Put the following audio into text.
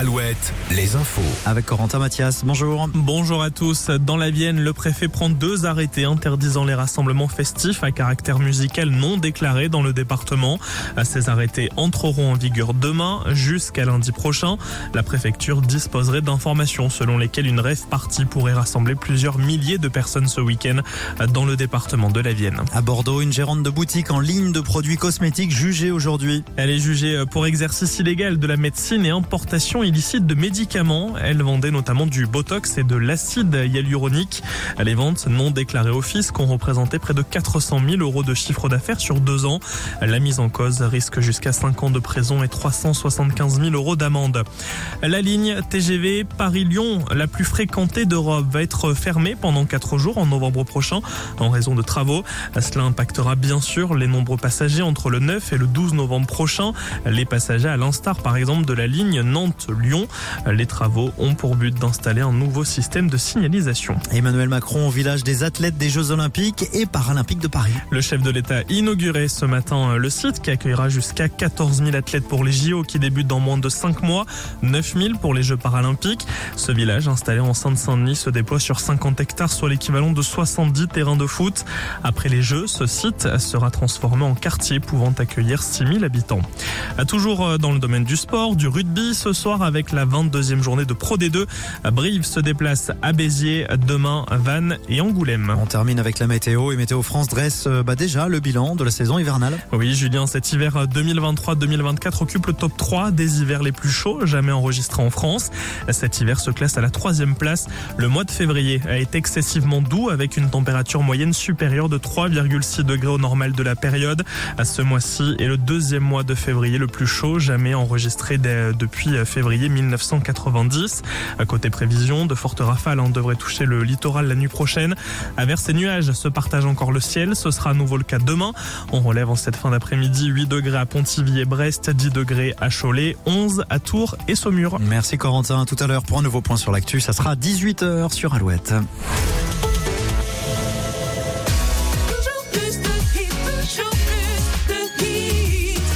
Alouette, les infos. Avec Corentin Mathias, bonjour. Bonjour à tous. Dans la Vienne, le préfet prend deux arrêtés interdisant les rassemblements festifs à caractère musical non déclarés dans le département. Ces arrêtés entreront en vigueur demain jusqu'à lundi prochain. La préfecture disposerait d'informations selon lesquelles une rêve partie pourrait rassembler plusieurs milliers de personnes ce week-end dans le département de la Vienne. À Bordeaux, une gérante de boutique en ligne de produits cosmétiques jugée aujourd'hui. Elle est jugée pour exercice illégal de la médecine et importation illicite de médicaments. Elle vendait notamment du Botox et de l'acide hyaluronique. Les ventes non déclarées au fisc ont représenté près de 400 000 euros de chiffre d'affaires sur deux ans. La mise en cause risque jusqu'à 5 ans de prison et 375 000 euros d'amende. La ligne TGV Paris-Lyon, la plus fréquentée d'Europe, va être fermée pendant 4 jours en novembre prochain en raison de travaux. Cela impactera bien sûr les nombreux passagers entre le 9 et le 12 novembre prochain. Les passagers à l'instar par exemple de la ligne Nantes-Lyon. Les travaux ont pour but d'installer un nouveau système de signalisation. Emmanuel Macron au village des athlètes des Jeux Olympiques et Paralympiques de Paris. Le chef de l'État a inauguré ce matin le site qui accueillera jusqu'à 14 000 athlètes pour les JO qui débutent dans moins de 5 mois, 9 000 pour les Jeux Paralympiques. Ce village installé en Seine-Saint-Denis se déploie sur 50 hectares, soit l'équivalent de 70 terrains de foot. Après les Jeux, ce site sera transformé en quartier pouvant accueillir 6 000 habitants. Toujours dans le domaine du sport, du rugby, ce soir avec la 22e journée de Pro D2. Brive se déplace à Béziers, demain Vannes et Angoulême. On termine avec la météo et Météo France dresse bah déjà le bilan de la saison hivernale. Oui Julien, cet hiver 2023-2024 occupe le top 3 des hivers les plus chauds jamais enregistrés en France. Cet hiver se classe à la troisième place. Le mois de février a été excessivement doux avec une température moyenne supérieure de 3,6 degrés au normal de la période. Ce mois-ci est le deuxième mois de février le plus chaud jamais enregistré depuis février 1990. À côté prévision, de fortes rafales hein, devraient toucher le littoral la nuit prochaine. Averses et nuages se partagent encore le ciel. Ce sera à nouveau le cas demain. On relève en cette fin d'après-midi 8 degrés à Pontivy et Brest, 10 degrés à Cholet, 11 à Tours et Saumur. Merci Corentin. Tout à l'heure pour un nouveau point sur l'actu, ça sera 18h sur Alouette.